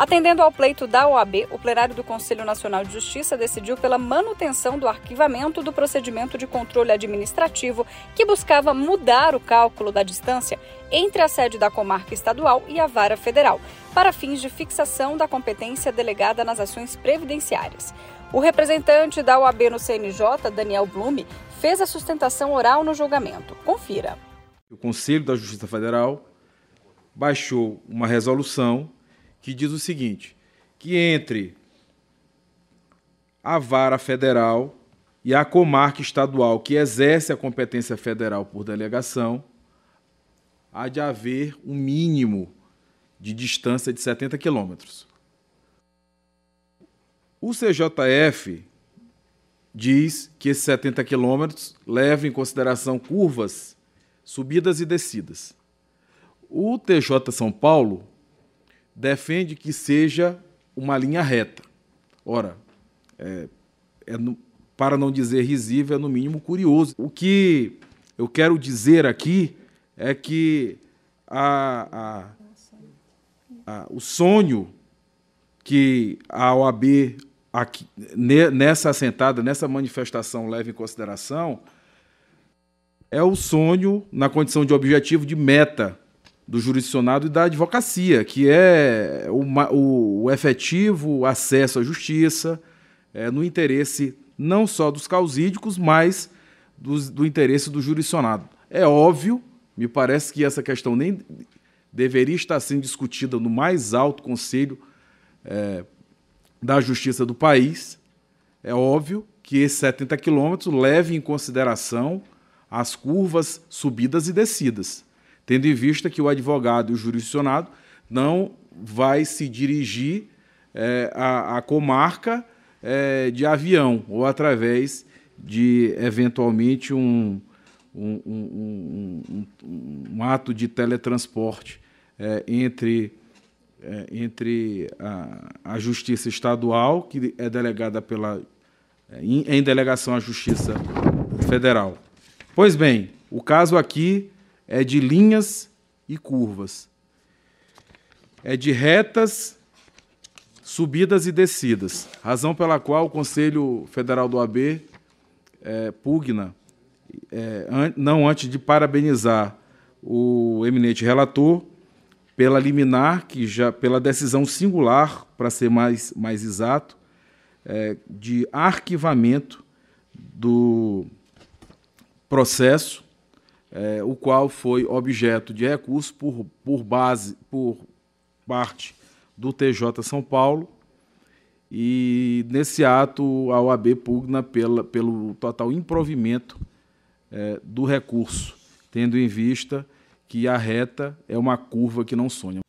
Atendendo ao pleito da OAB, o plenário do Conselho Nacional de Justiça decidiu pela manutenção do arquivamento do procedimento de controle administrativo que buscava mudar o cálculo da distância entre a sede da comarca estadual e a vara federal, para fins de fixação da competência delegada nas ações previdenciárias. O representante da OAB no CNJ, Daniel Blume, fez a sustentação oral no julgamento. Confira. O Conselho da Justiça Federal baixou uma resolução que diz o seguinte: que entre a vara federal e a comarca estadual que exerce a competência federal por delegação, há de haver um mínimo de distância de 70 quilômetros. O CJF diz que esses 70 quilômetros levam em consideração curvas, subidas e descidas. O TJ São Paulo defende que seja uma linha reta. Ora, é, é no, para não dizer risível, é no mínimo curioso. O que eu quero dizer aqui é que a, a, a, o sonho que a OAB aqui, nessa assentada, nessa manifestação leva em consideração, é o sonho na condição de objetivo de meta do jurisdicionado e da advocacia, que é o, o, efetivo acesso à justiça é, no interesse não só dos causídicos, mas do, do interesse do jurisdicionado. É óbvio, me parece que essa questão nem deveria estar sendo discutida no mais alto conselho é, da justiça do país. É óbvio que esses 70 quilômetros levem em consideração as curvas subidas e descidas tendo em vista que o advogado e o jurisdicionado não vai se dirigir é, à, à, comarca é, de avião ou através de, eventualmente, um, um, um, um ato de teletransporte é, entre, é, entre a, a, Justiça Estadual, que é delegada pela, é, em, em delegação à Justiça Federal. Pois bem, o caso aqui é de linhas e curvas. É de retas, subidas e descidas. Razão pela qual o Conselho Federal do AB é, pugna, é, an não antes de parabenizar o eminente relator pela liminar, que já pela decisão singular, para ser mais, mais exato, é, de arquivamento do processo é, o qual foi objeto de recurso por, por base, por parte do TJ São Paulo. E nesse ato a OAB pugna pela, pelo total improvimento é, do recurso, tendo em vista que a reta é uma curva que não sonha.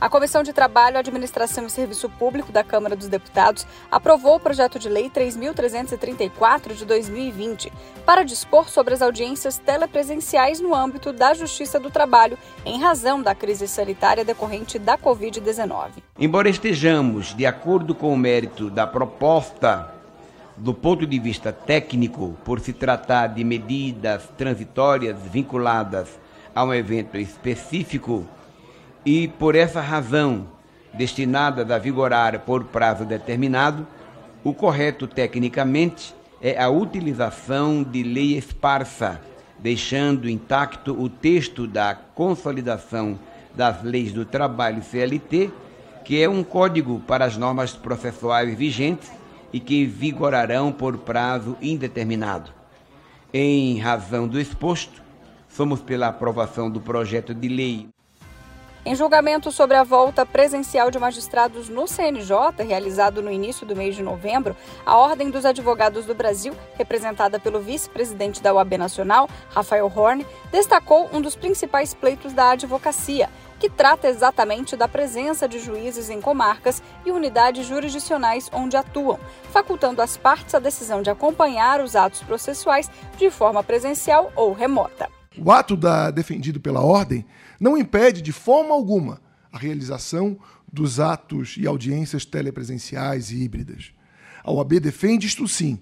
A Comissão de Trabalho, Administração e Serviço Público da Câmara dos Deputados aprovou o projeto de lei 3.334 de 2020 para dispor sobre as audiências telepresenciais no âmbito da Justiça do Trabalho em razão da crise sanitária decorrente da Covid-19. Embora estejamos de acordo com o mérito da proposta do ponto de vista técnico, por se tratar de medidas transitórias vinculadas a um evento específico, e, por essa razão, destinada a vigorar por prazo determinado, o correto tecnicamente é a utilização de lei esparsa, deixando intacto o texto da consolidação das leis do trabalho CLT, que é um código para as normas processuais vigentes e que vigorarão por prazo indeterminado. Em razão do exposto, somos pela aprovação do projeto de lei em julgamento sobre a volta presencial de magistrados no CNJ, realizado no início do mês de novembro, a Ordem dos Advogados do Brasil, representada pelo vice-presidente da OAB Nacional, Rafael Horn, destacou um dos principais pleitos da advocacia, que trata exatamente da presença de juízes em comarcas e unidades jurisdicionais onde atuam, facultando às partes a decisão de acompanhar os atos processuais de forma presencial ou remota. O ato da, defendido pela ordem não impede de forma alguma a realização dos atos e audiências telepresenciais e híbridas. A OAB defende, isto sim,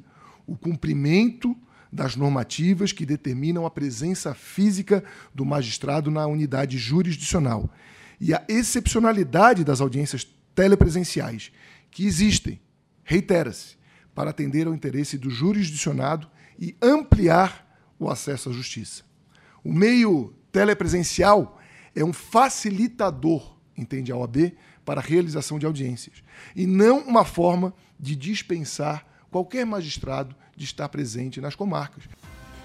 o cumprimento das normativas que determinam a presença física do magistrado na unidade jurisdicional e a excepcionalidade das audiências telepresenciais, que existem, reitera-se, para atender ao interesse do jurisdicionado e ampliar o acesso à justiça. O meio telepresencial é um facilitador, entende a OAB, para a realização de audiências, e não uma forma de dispensar qualquer magistrado de estar presente nas comarcas.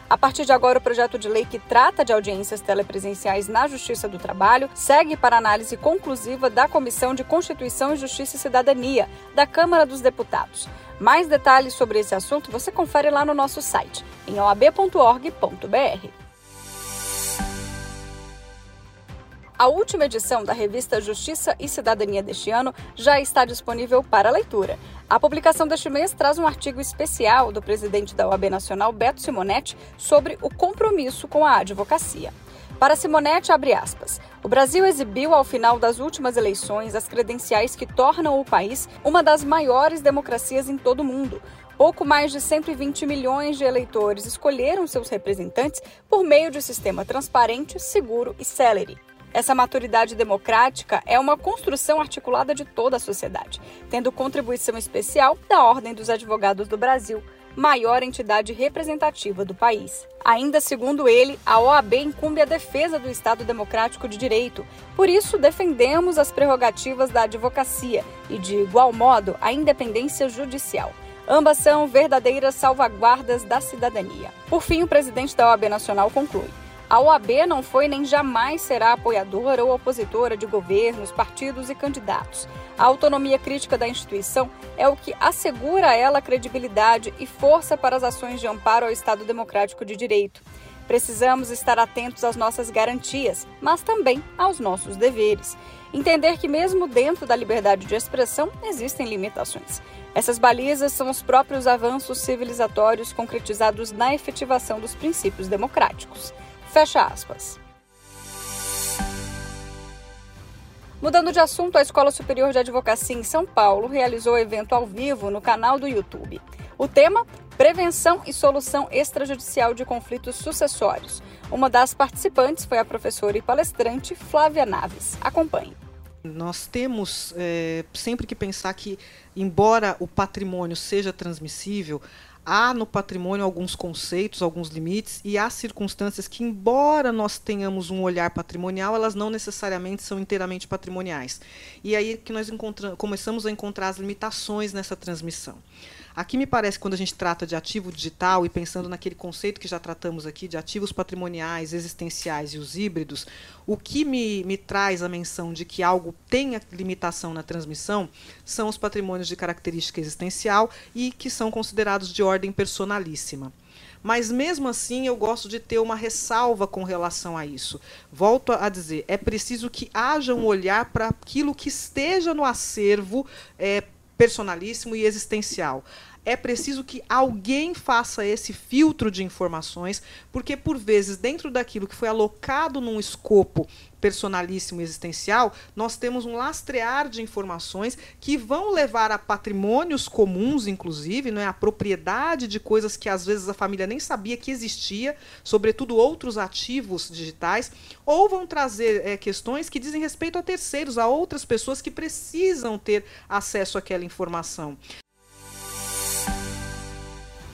A partir de agora, o projeto de lei que trata de audiências telepresenciais na Justiça do Trabalho segue para análise conclusiva da Comissão de Constituição e Justiça e Cidadania da Câmara dos Deputados. Mais detalhes sobre esse assunto você confere lá no nosso site, em oab.org.br. A última edição da revista Justiça e Cidadania deste ano já está disponível para leitura. A publicação deste mês traz um artigo especial do presidente da OAB Nacional, Beto Simonetti, sobre o compromisso com a advocacia. Para Simonetti, abre aspas, o Brasil exibiu ao final das últimas eleições as credenciais que tornam o país uma das maiores democracias em todo o mundo. Pouco mais de 120 milhões de eleitores escolheram seus representantes por meio de um sistema transparente, seguro e célere. Essa maturidade democrática é uma construção articulada de toda a sociedade, tendo contribuição especial da Ordem dos Advogados do Brasil, maior entidade representativa do país. Ainda segundo ele, a OAB incumbe a defesa do Estado Democrático de Direito. Por isso, defendemos as prerrogativas da advocacia e, de igual modo, a independência judicial. Ambas são verdadeiras salvaguardas da cidadania. Por fim, o presidente da OAB Nacional conclui. A OAB não foi nem jamais será apoiadora ou opositora de governos, partidos e candidatos. A autonomia crítica da instituição é o que assegura a ela credibilidade e força para as ações de amparo ao Estado Democrático de Direito. Precisamos estar atentos às nossas garantias, mas também aos nossos deveres. Entender que, mesmo dentro da liberdade de expressão, existem limitações. Essas balizas são os próprios avanços civilizatórios concretizados na efetivação dos princípios democráticos. Fecha aspas. Mudando de assunto, a Escola Superior de Advocacia em São Paulo realizou evento ao vivo no canal do YouTube. O tema: Prevenção e Solução Extrajudicial de Conflitos Sucessórios. Uma das participantes foi a professora e palestrante Flávia Naves. Acompanhe. Nós temos é, sempre que pensar que, embora o patrimônio seja transmissível, há no patrimônio alguns conceitos, alguns limites, e há circunstâncias que, embora nós tenhamos um olhar patrimonial, elas não necessariamente são inteiramente patrimoniais. E aí que nós começamos a encontrar as limitações nessa transmissão. Aqui me parece, quando a gente trata de ativo digital e pensando naquele conceito que já tratamos aqui de ativos patrimoniais, existenciais e os híbridos, o que me, me traz a menção de que algo tenha limitação na transmissão são os patrimônios de característica existencial e que são considerados de ordem personalíssima. Mas mesmo assim, eu gosto de ter uma ressalva com relação a isso. Volto a dizer, é preciso que haja um olhar para aquilo que esteja no acervo é, personalíssimo e existencial é preciso que alguém faça esse filtro de informações, porque por vezes dentro daquilo que foi alocado num escopo personalíssimo existencial, nós temos um lastrear de informações que vão levar a patrimônios comuns, inclusive, não é a propriedade de coisas que às vezes a família nem sabia que existia, sobretudo outros ativos digitais, ou vão trazer é, questões que dizem respeito a terceiros, a outras pessoas que precisam ter acesso àquela informação.